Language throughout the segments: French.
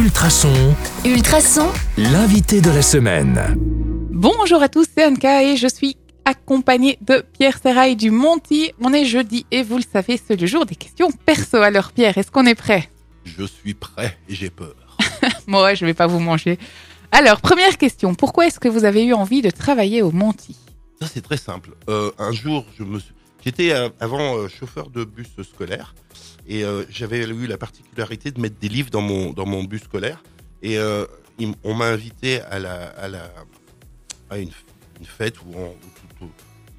Ultrason, Ultrason, l'invité de la semaine. Bonjour à tous, c'est Anka et je suis accompagnée de Pierre Serrail du Monty. On est jeudi et vous le savez, c'est le jour des questions perso. Alors Pierre, est-ce qu'on est prêt? Je suis prêt et j'ai peur. Moi, je vais pas vous manger. Alors, première question, pourquoi est-ce que vous avez eu envie de travailler au Monty? Ça c'est très simple. Euh, un jour, je me suis... j'étais euh, avant euh, chauffeur de bus scolaire et euh, j'avais eu la particularité de mettre des livres dans mon dans mon bus scolaire et on m'a invité à la à une, fête où, il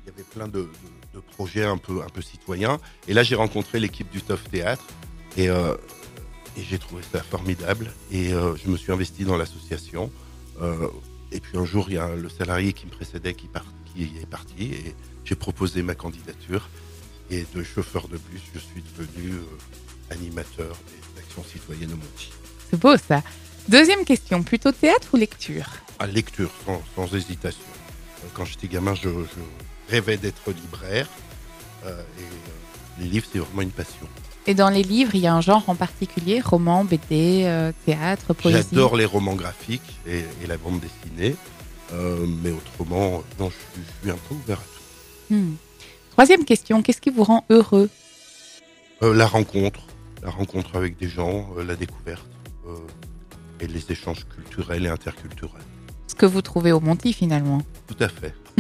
y avait plein de, projets un peu un peu citoyens et là j'ai rencontré l'équipe du Toff Théâtre et j'ai trouvé ça formidable et je me suis investi dans l'association et puis un jour il y a le salarié qui me précédait qui, part, qui est parti et j'ai proposé ma candidature et de chauffeur de bus je suis devenu euh, animateur des actions citoyennes au Monty. C'est beau ça. Deuxième question, plutôt théâtre ou lecture? À lecture sans, sans hésitation. Quand j'étais gamin je, je rêvais d'être libraire euh, et euh, les livres c'est vraiment une passion. Et dans les livres, il y a un genre en particulier, roman, BD, euh, théâtre, poésie? J'adore les romans graphiques et, et la bande dessinée euh, mais autrement non je, suis- je suis un peu ouvert à tout. Hmm. Troisième question, qu'est-ce qui vous rend heureux? Euh, la rencontre, la rencontre avec des gens, euh, la découverte et les échanges culturels et interculturels. Ce que vous trouvez au Monty finalement. Tout à fait,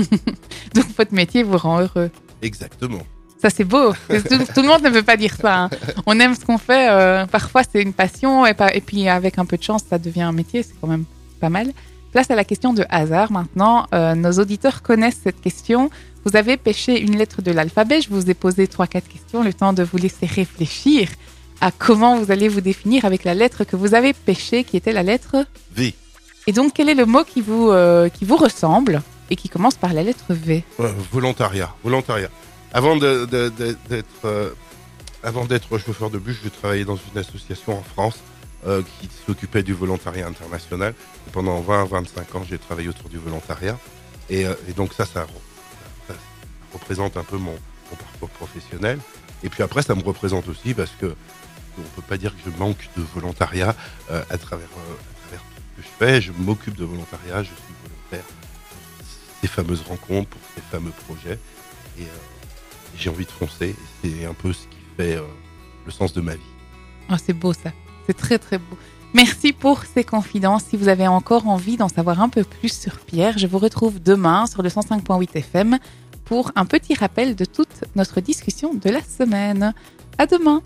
Donc votre métier vous rend heureux. exactement. Ça, c'est beau. Tout, tout le monde ne peut pas dire ça. hein. On aime ce qu'on fait. euh, parfois, c'est une passion. Et, pas- et puis, avec un peu de chance, ça devient un métier. C'est quand même pas mal. Place à la question de hasard maintenant. Euh, nos auditeurs connaissent cette question. Vous avez pêché une lettre de l'alphabet. Je vous ai posé trois, quatre questions. Le temps de vous laisser réfléchir à comment vous allez vous définir avec la lettre que vous avez pêchée, qui était la lettre. V, Et donc, quel est le mot qui vous, euh, qui vous ressemble et qui commence par la lettre V? Euh, volontariat, volontariat. Avant de- de- de- d'être euh, avant d'être chauffeur de bus, je travaillais dans une association en France euh, qui s'occupait du volontariat international. Pendant 20-25 ans, j'ai travaillé autour du volontariat. Et, euh, donc ça, ça, re- ça représente un peu mon, mon parcours professionnel. Et puis après, ça me représente aussi parce que on peut pas dire que je manque de volontariat euh, à travers tout ce que je fais. Je m'occupe de volontariat, je suis volontaire ces fameuses rencontres, pour ces fameux projets. Et j'ai envie de foncer. C'est un peu ce qui fait le sens de ma vie. Oh, c'est beau ça. C'est très très beau. Merci pour ces confidences. Si vous avez encore envie d'en savoir un peu plus sur Pierre, je vous retrouve demain sur le 105.8 FM pour un petit rappel de toute notre discussion de la semaine. À demain.